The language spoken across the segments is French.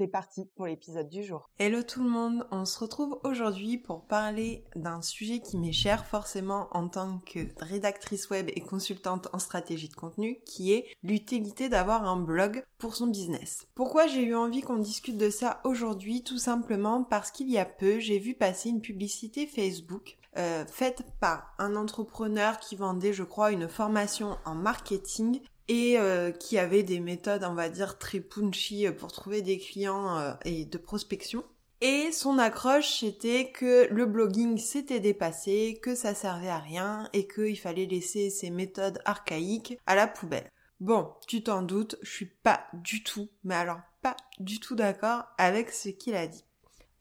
C'est parti pour l'épisode du jour. Hello tout le monde, on se retrouve aujourd'hui pour parler d'un sujet qui m'est cher forcément en tant que rédactrice web et consultante en stratégie de contenu, qui est l'utilité d'avoir un blog pour son business. Pourquoi j'ai eu envie qu'on discute de ça aujourd'hui? Tout simplement parce qu'il y a peu, j'ai vu passer une publicité Facebook euh, faite par un entrepreneur qui vendait, je crois, une formation en marketing et euh, qui avait des méthodes, on va dire, très punchy pour trouver des clients euh, et de prospection. Et son accroche, c'était que le blogging s'était dépassé, que ça servait à rien et qu'il fallait laisser ces méthodes archaïques à la poubelle. Bon, tu t'en doutes, je suis pas du tout, mais alors pas du tout d'accord avec ce qu'il a dit.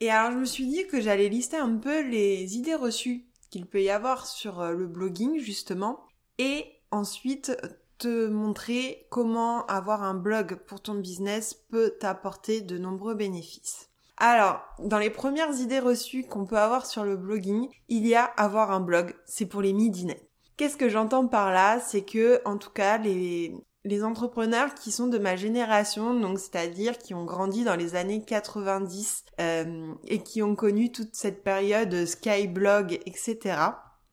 Et alors je me suis dit que j'allais lister un peu les idées reçues qu'il peut y avoir sur euh, le blogging justement et ensuite te montrer comment avoir un blog pour ton business peut t'apporter de nombreux bénéfices. Alors, dans les premières idées reçues qu'on peut avoir sur le blogging, il y a avoir un blog, c'est pour les midinets. Qu'est-ce que j'entends par là? C'est que, en tout cas, les, les entrepreneurs qui sont de ma génération, donc c'est-à-dire qui ont grandi dans les années 90 euh, et qui ont connu toute cette période Skyblog, etc.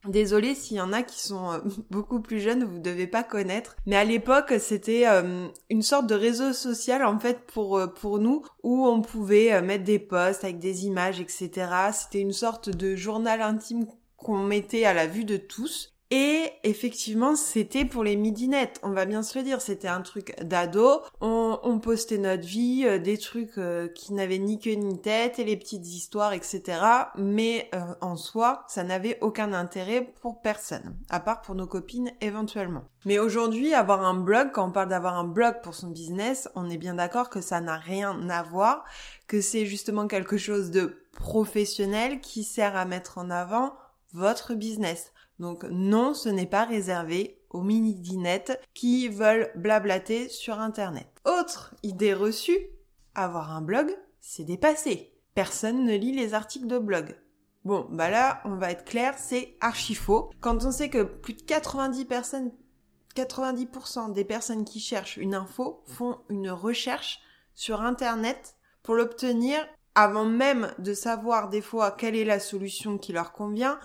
Désolée s'il y en a qui sont euh, beaucoup plus jeunes, vous devez pas connaître. Mais à l'époque, c'était euh, une sorte de réseau social en fait pour euh, pour nous où on pouvait mettre des posts avec des images, etc. C'était une sorte de journal intime qu'on mettait à la vue de tous et effectivement, c'était pour les midinettes, on va bien se le dire, c'était un truc d'ado. On, postait notre vie, euh, des trucs euh, qui n'avaient ni queue ni tête, et les petites histoires, etc. Mais euh, en soi, ça n'avait aucun intérêt pour personne, à part pour nos copines éventuellement. Mais aujourd'hui, avoir un blog, quand on parle d'avoir un blog pour son business, on est bien d'accord que ça n'a rien à voir, que c'est justement quelque chose de professionnel qui sert à mettre en avant votre business. Donc non, ce n'est pas réservé aux mini-dinettes qui veulent blablater sur Internet. Autre idée reçue, avoir un blog, c'est dépassé. Personne ne lit les articles de blog. Bon, bah là, on va être clair, c'est archi faux. Quand on sait que plus de 90 personnes, 90% des personnes qui cherchent une info font une recherche sur Internet pour l'obtenir avant même de savoir des fois quelle est la solution qui leur convient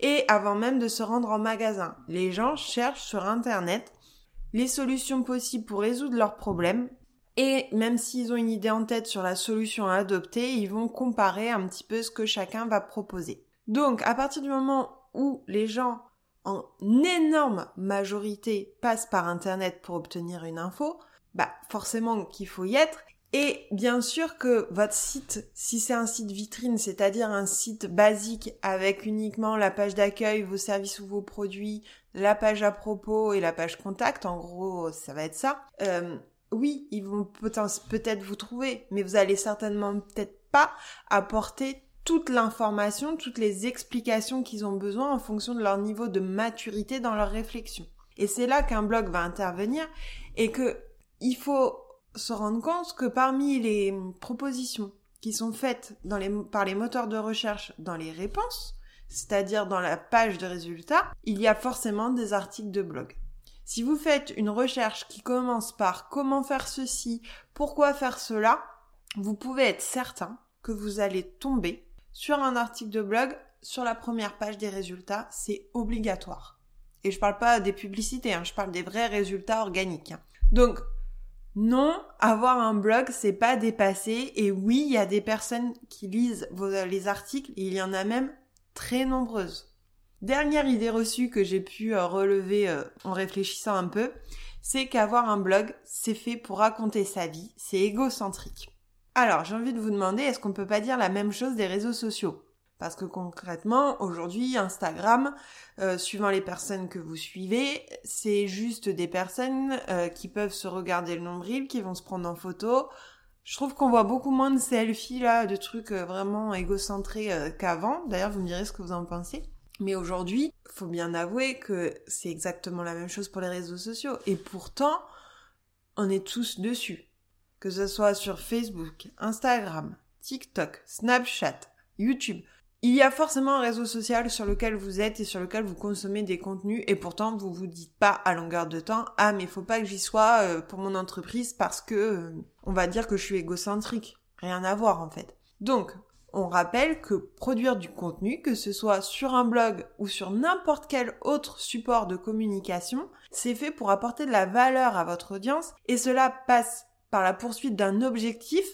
et avant même de se rendre en magasin. Les gens cherchent sur Internet les solutions possibles pour résoudre leurs problèmes et même s'ils ont une idée en tête sur la solution à adopter, ils vont comparer un petit peu ce que chacun va proposer. Donc à partir du moment où les gens en énorme majorité passent par Internet pour obtenir une info, bah forcément qu'il faut y être et bien sûr que votre site, si c'est un site vitrine, c'est-à-dire un site basique avec uniquement la page d'accueil, vos services ou vos produits, la page à propos et la page contact, en gros, ça va être ça. Euh, oui, ils vont peut-être vous trouver, mais vous allez certainement peut-être pas apporter toute l'information, toutes les explications qu'ils ont besoin en fonction de leur niveau de maturité dans leur réflexion. Et c'est là qu'un blog va intervenir et que il faut se rendre compte que parmi les propositions qui sont faites par les moteurs de recherche dans les réponses, c'est-à-dire dans la page de résultats, il y a forcément des articles de blog. Si vous faites une recherche qui commence par comment faire ceci, pourquoi faire cela, vous pouvez être certain que vous allez tomber sur un article de blog sur la première page des résultats, c'est obligatoire. Et je parle pas des publicités, hein, je parle des vrais résultats organiques. Hein. Donc, non, avoir un blog, c'est pas dépassé. Et oui, il y a des personnes qui lisent les articles, il y en a même très nombreuses. Dernière idée reçue que j'ai pu euh, relever euh, en réfléchissant un peu, c'est qu'avoir un blog, c'est fait pour raconter sa vie, c'est égocentrique. Alors, j'ai envie de vous demander, est-ce qu'on peut pas dire la même chose des réseaux sociaux? Parce que concrètement, aujourd'hui, Instagram, euh, suivant les personnes que vous suivez, c'est juste des personnes euh, qui peuvent se regarder le nombril, qui vont se prendre en photo. Je trouve qu'on voit beaucoup moins de selfies là, de trucs euh, vraiment égocentrés euh, qu'avant. D'ailleurs, vous me direz ce que vous en pensez. Mais aujourd'hui, faut bien avouer que c'est exactement la même chose pour les réseaux sociaux. Et pourtant, on est tous dessus. Que ce soit sur Facebook, Instagram, TikTok, Snapchat, YouTube. Il y a forcément un réseau social sur lequel vous êtes et sur lequel vous consommez des contenus et pourtant vous vous dites pas à longueur de temps ah mais faut pas que j'y sois euh, pour mon entreprise parce que euh, on va dire que je suis égocentrique. Rien à voir en fait. Donc on rappelle que produire du contenu, que ce soit sur un blog ou sur n'importe quel autre support de communication, c'est fait pour apporter de la valeur à votre audience et cela passe par la poursuite d'un objectif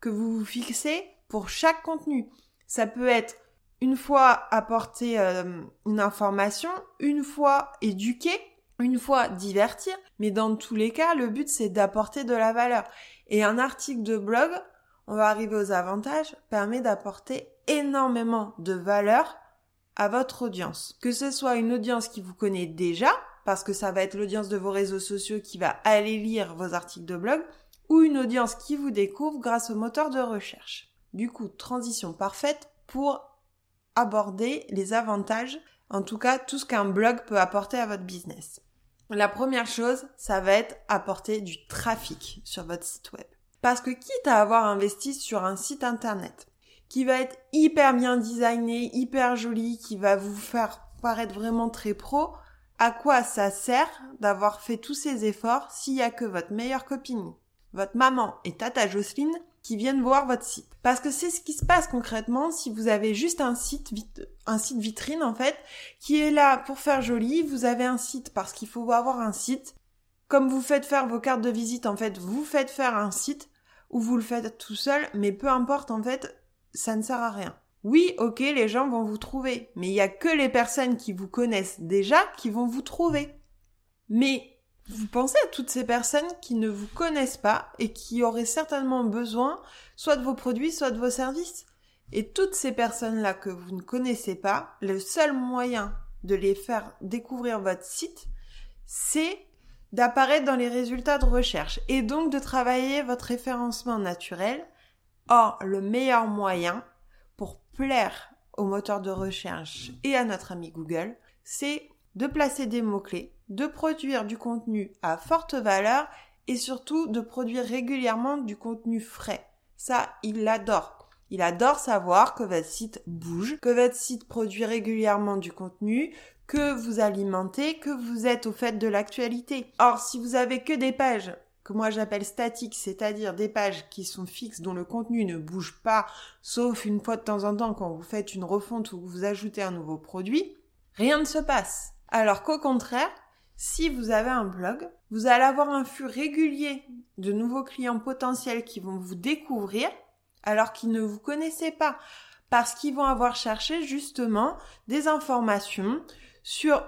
que vous vous fixez pour chaque contenu. Ça peut être une fois apporter euh, une information, une fois éduquer, une fois divertir, mais dans tous les cas, le but c'est d'apporter de la valeur. Et un article de blog, on va arriver aux avantages, permet d'apporter énormément de valeur à votre audience. Que ce soit une audience qui vous connaît déjà, parce que ça va être l'audience de vos réseaux sociaux qui va aller lire vos articles de blog, ou une audience qui vous découvre grâce au moteur de recherche. Du coup, transition parfaite pour aborder les avantages, en tout cas tout ce qu'un blog peut apporter à votre business. La première chose, ça va être apporter du trafic sur votre site web. Parce que quitte à avoir investi sur un site internet qui va être hyper bien designé, hyper joli, qui va vous faire paraître vraiment très pro, à quoi ça sert d'avoir fait tous ces efforts s'il y a que votre meilleure copine, votre maman et Tata Jocelyne qui viennent voir votre site. Parce que c'est ce qui se passe concrètement si vous avez juste un site, un site vitrine en fait, qui est là pour faire joli. Vous avez un site parce qu'il faut avoir un site. Comme vous faites faire vos cartes de visite, en fait, vous faites faire un site ou vous le faites tout seul, mais peu importe en fait, ça ne sert à rien. Oui, ok, les gens vont vous trouver, mais il y a que les personnes qui vous connaissent déjà qui vont vous trouver. Mais vous pensez à toutes ces personnes qui ne vous connaissent pas et qui auraient certainement besoin soit de vos produits, soit de vos services. Et toutes ces personnes-là que vous ne connaissez pas, le seul moyen de les faire découvrir votre site, c'est d'apparaître dans les résultats de recherche et donc de travailler votre référencement naturel. Or, le meilleur moyen pour plaire au moteur de recherche et à notre ami Google, c'est de placer des mots-clés, de produire du contenu à forte valeur et surtout de produire régulièrement du contenu frais. Ça, il l'adore. Il adore savoir que votre site bouge, que votre site produit régulièrement du contenu, que vous alimentez, que vous êtes au fait de l'actualité. Or, si vous avez que des pages que moi j'appelle statiques, c'est-à-dire des pages qui sont fixes, dont le contenu ne bouge pas, sauf une fois de temps en temps quand vous faites une refonte ou vous ajoutez un nouveau produit, rien ne se passe. Alors qu'au contraire, si vous avez un blog, vous allez avoir un flux régulier de nouveaux clients potentiels qui vont vous découvrir alors qu'ils ne vous connaissaient pas parce qu'ils vont avoir cherché justement des informations sur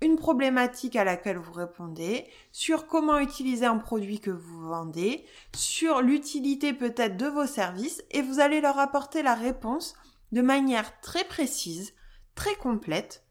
une problématique à laquelle vous répondez, sur comment utiliser un produit que vous vendez, sur l'utilité peut-être de vos services et vous allez leur apporter la réponse de manière très précise, très complète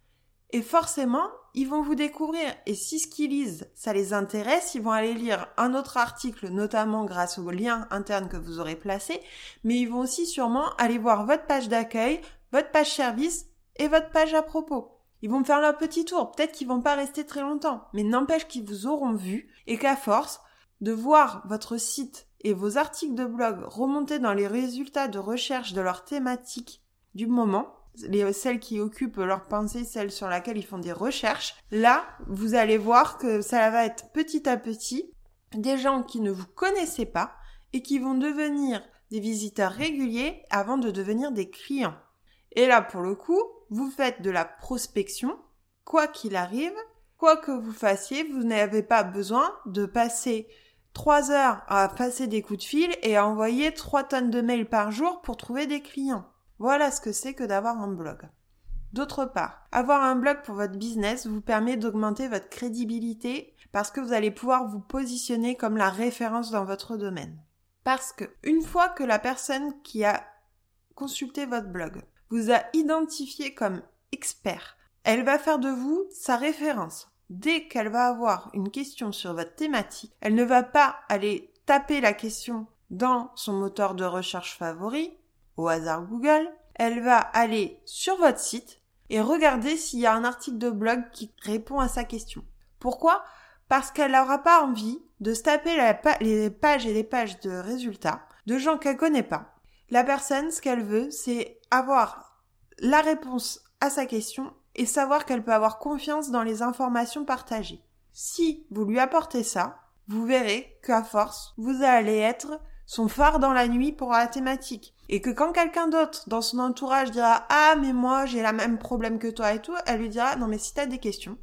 et forcément, ils vont vous découvrir. Et si ce qu'ils lisent, ça les intéresse, ils vont aller lire un autre article, notamment grâce au lien interne que vous aurez placé. Mais ils vont aussi sûrement aller voir votre page d'accueil, votre page service et votre page à propos. Ils vont faire leur petit tour. Peut-être qu'ils vont pas rester très longtemps. Mais n'empêche qu'ils vous auront vu et qu'à force de voir votre site et vos articles de blog remonter dans les résultats de recherche de leur thématique du moment, les, celles qui occupent leur pensée, celles sur laquelle ils font des recherches, là, vous allez voir que ça va être petit à petit des gens qui ne vous connaissaient pas et qui vont devenir des visiteurs réguliers avant de devenir des clients. Et là, pour le coup, vous faites de la prospection, quoi qu'il arrive, quoi que vous fassiez, vous n'avez pas besoin de passer trois heures à passer des coups de fil et à envoyer trois tonnes de mails par jour pour trouver des clients. Voilà ce que c'est que d'avoir un blog. D'autre part, avoir un blog pour votre business vous permet d'augmenter votre crédibilité parce que vous allez pouvoir vous positionner comme la référence dans votre domaine. Parce que une fois que la personne qui a consulté votre blog vous a identifié comme expert, elle va faire de vous sa référence. Dès qu'elle va avoir une question sur votre thématique, elle ne va pas aller taper la question dans son moteur de recherche favori, au hasard Google, elle va aller sur votre site et regarder s'il y a un article de blog qui répond à sa question. Pourquoi? Parce qu'elle n'aura pas envie de se taper les pages et les pages de résultats de gens qu'elle connaît pas. La personne, ce qu'elle veut, c'est avoir la réponse à sa question et savoir qu'elle peut avoir confiance dans les informations partagées. Si vous lui apportez ça, vous verrez qu'à force, vous allez être son phare dans la nuit pour la thématique. Et que quand quelqu'un d'autre dans son entourage dira Ah mais moi j'ai la même problème que toi et tout, elle lui dira Non mais si t'as des questions,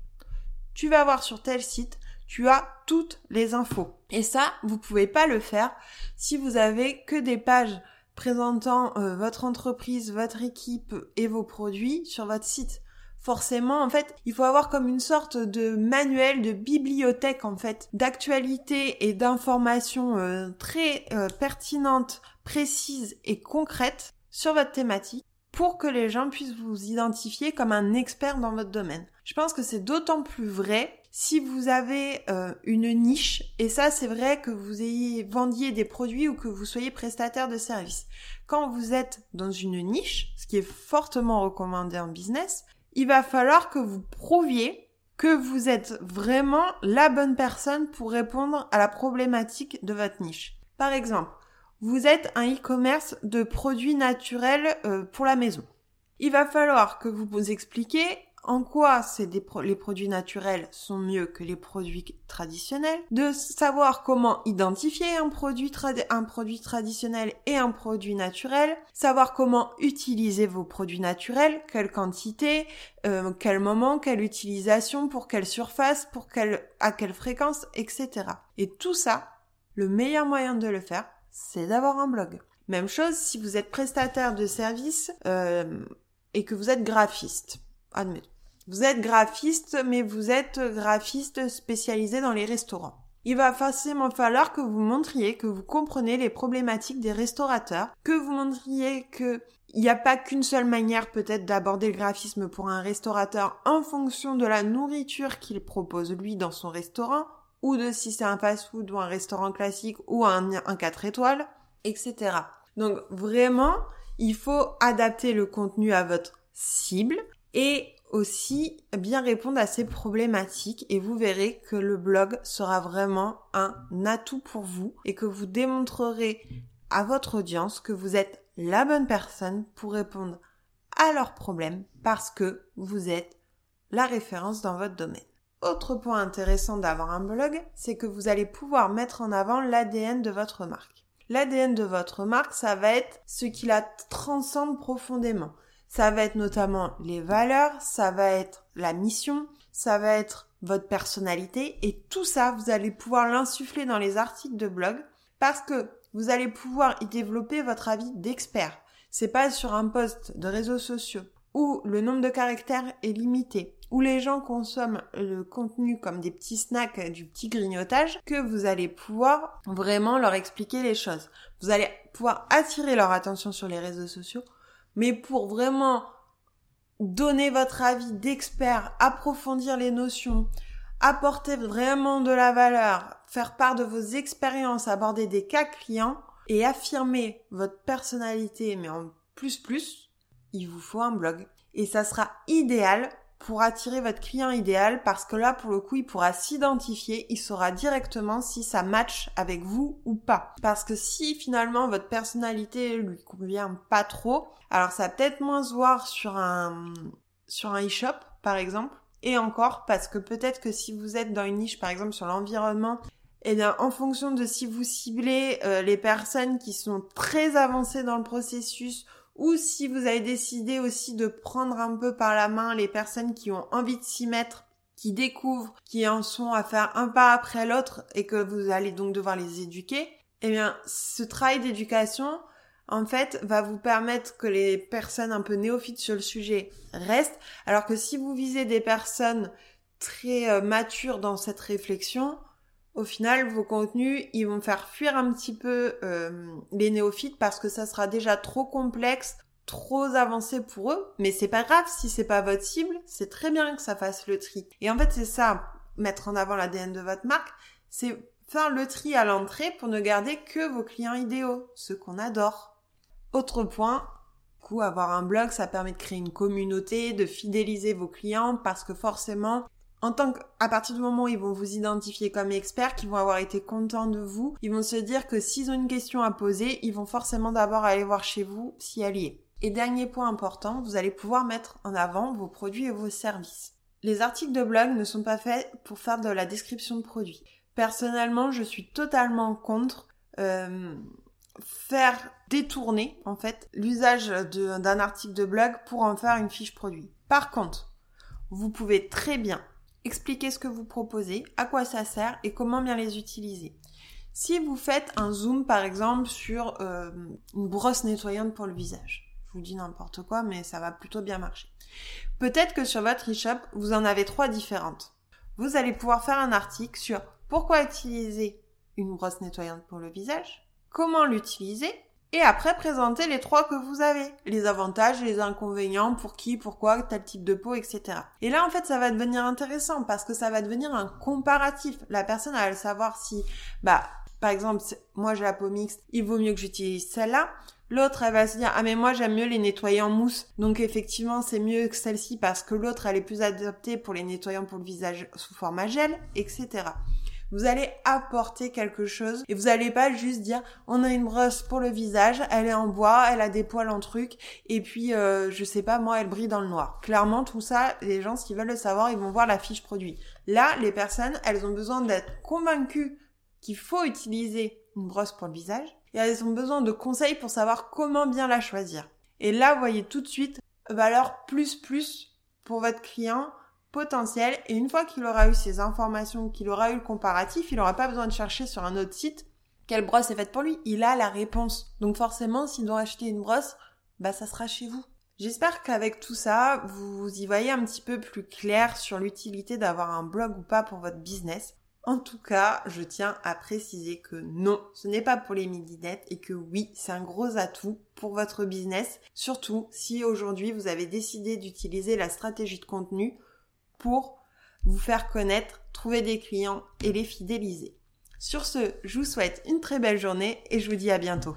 tu vas voir sur tel site, tu as toutes les infos. Et ça, vous pouvez pas le faire si vous avez que des pages présentant euh, votre entreprise, votre équipe et vos produits sur votre site forcément, en fait, il faut avoir comme une sorte de manuel, de bibliothèque, en fait, d'actualité et d'informations euh, très euh, pertinentes, précises et concrètes sur votre thématique pour que les gens puissent vous identifier comme un expert dans votre domaine. Je pense que c'est d'autant plus vrai si vous avez euh, une niche, et ça c'est vrai que vous ayez vendiez des produits ou que vous soyez prestataire de services. Quand vous êtes dans une niche, ce qui est fortement recommandé en business, il va falloir que vous prouviez que vous êtes vraiment la bonne personne pour répondre à la problématique de votre niche. Par exemple, vous êtes un e-commerce de produits naturels euh, pour la maison. Il va falloir que vous vous expliquiez en quoi les produits naturels sont mieux que les produits traditionnels, de savoir comment identifier un produit, un produit traditionnel et un produit naturel, savoir comment utiliser vos produits naturels, quelle quantité, euh, quel moment, quelle utilisation, pour quelle surface, pour quelle, à quelle fréquence, etc. Et tout ça, le meilleur moyen de le faire, c'est d'avoir un blog. Même chose si vous êtes prestataire de services euh, et que vous êtes graphiste. Admettons. Vous êtes graphiste, mais vous êtes graphiste spécialisé dans les restaurants. Il va forcément falloir que vous montriez que vous comprenez les problématiques des restaurateurs, que vous montriez que il n'y a pas qu'une seule manière peut-être d'aborder le graphisme pour un restaurateur en fonction de la nourriture qu'il propose lui dans son restaurant, ou de si c'est un fast-food ou un restaurant classique ou un, un 4 étoiles, etc. Donc vraiment, il faut adapter le contenu à votre cible et aussi bien répondre à ces problématiques et vous verrez que le blog sera vraiment un atout pour vous et que vous démontrerez à votre audience que vous êtes la bonne personne pour répondre à leurs problèmes parce que vous êtes la référence dans votre domaine. Autre point intéressant d'avoir un blog, c'est que vous allez pouvoir mettre en avant l'ADN de votre marque. L'ADN de votre marque, ça va être ce qui la transcende profondément. Ça va être notamment les valeurs, ça va être la mission, ça va être votre personnalité et tout ça, vous allez pouvoir l'insuffler dans les articles de blog parce que vous allez pouvoir y développer votre avis d'expert. C'est pas sur un post de réseaux sociaux où le nombre de caractères est limité, où les gens consomment le contenu comme des petits snacks, du petit grignotage, que vous allez pouvoir vraiment leur expliquer les choses. Vous allez pouvoir attirer leur attention sur les réseaux sociaux mais pour vraiment donner votre avis d'expert, approfondir les notions, apporter vraiment de la valeur, faire part de vos expériences, aborder des cas clients et affirmer votre personnalité, mais en plus plus, il vous faut un blog. Et ça sera idéal pour attirer votre client idéal parce que là, pour le coup, il pourra s'identifier, il saura directement si ça match avec vous ou pas. Parce que si finalement votre personnalité lui convient pas trop, alors ça va peut-être moins se voir sur un, sur un e-shop, par exemple. Et encore, parce que peut-être que si vous êtes dans une niche, par exemple, sur l'environnement, eh bien, en fonction de si vous ciblez euh, les personnes qui sont très avancées dans le processus ou si vous avez décidé aussi de prendre un peu par la main les personnes qui ont envie de s'y mettre, qui découvrent, qui en sont à faire un pas après l'autre et que vous allez donc devoir les éduquer, eh bien, ce travail d'éducation, en fait, va vous permettre que les personnes un peu néophytes sur le sujet restent, alors que si vous visez des personnes très euh, matures dans cette réflexion, au final, vos contenus, ils vont faire fuir un petit peu euh, les néophytes parce que ça sera déjà trop complexe, trop avancé pour eux. Mais c'est pas grave si c'est pas votre cible, c'est très bien que ça fasse le tri. Et en fait, c'est ça, mettre en avant l'ADN de votre marque, c'est faire le tri à l'entrée pour ne garder que vos clients idéaux, ceux qu'on adore. Autre point, coup, avoir un blog, ça permet de créer une communauté, de fidéliser vos clients parce que forcément, en tant qu'à partir du moment où ils vont vous identifier comme expert, qu'ils vont avoir été contents de vous, ils vont se dire que s'ils ont une question à poser, ils vont forcément d'abord aller voir chez vous si elle y est. Et dernier point important, vous allez pouvoir mettre en avant vos produits et vos services. Les articles de blog ne sont pas faits pour faire de la description de produits. Personnellement, je suis totalement contre euh, faire détourner en fait l'usage d'un article de blog pour en faire une fiche produit. Par contre, vous pouvez très bien expliquer ce que vous proposez, à quoi ça sert et comment bien les utiliser. Si vous faites un zoom par exemple sur euh, une brosse nettoyante pour le visage, je vous dis n'importe quoi mais ça va plutôt bien marcher. Peut-être que sur votre e-shop, vous en avez trois différentes. Vous allez pouvoir faire un article sur pourquoi utiliser une brosse nettoyante pour le visage, comment l'utiliser, et après présenter les trois que vous avez, les avantages les inconvénients, pour qui, pourquoi, tel type de peau, etc. Et là, en fait, ça va devenir intéressant parce que ça va devenir un comparatif. La personne, elle va savoir si, bah, par exemple, moi j'ai la peau mixte, il vaut mieux que j'utilise celle-là. L'autre, elle va se dire, ah mais moi j'aime mieux les nettoyer en mousse. Donc effectivement, c'est mieux que celle-ci parce que l'autre, elle est plus adaptée pour les nettoyants pour le visage sous format gel, etc. Vous allez apporter quelque chose et vous allez pas juste dire on a une brosse pour le visage, elle est en bois, elle a des poils en truc et puis euh, je sais pas moi elle brille dans le noir. Clairement tout ça, les gens s'ils veulent le savoir, ils vont voir la fiche produit. Là, les personnes, elles ont besoin d'être convaincues qu'il faut utiliser une brosse pour le visage et elles ont besoin de conseils pour savoir comment bien la choisir. Et là, vous voyez tout de suite valeur plus plus pour votre client potentiel et une fois qu'il aura eu ces informations, qu'il aura eu le comparatif, il n'aura pas besoin de chercher sur un autre site quelle brosse est faite pour lui. Il a la réponse. Donc forcément, s'il doit acheter une brosse, bah ça sera chez vous. J'espère qu'avec tout ça, vous y voyez un petit peu plus clair sur l'utilité d'avoir un blog ou pas pour votre business. En tout cas, je tiens à préciser que non, ce n'est pas pour les midinettes et que oui, c'est un gros atout pour votre business, surtout si aujourd'hui vous avez décidé d'utiliser la stratégie de contenu pour vous faire connaître, trouver des clients et les fidéliser. Sur ce, je vous souhaite une très belle journée et je vous dis à bientôt.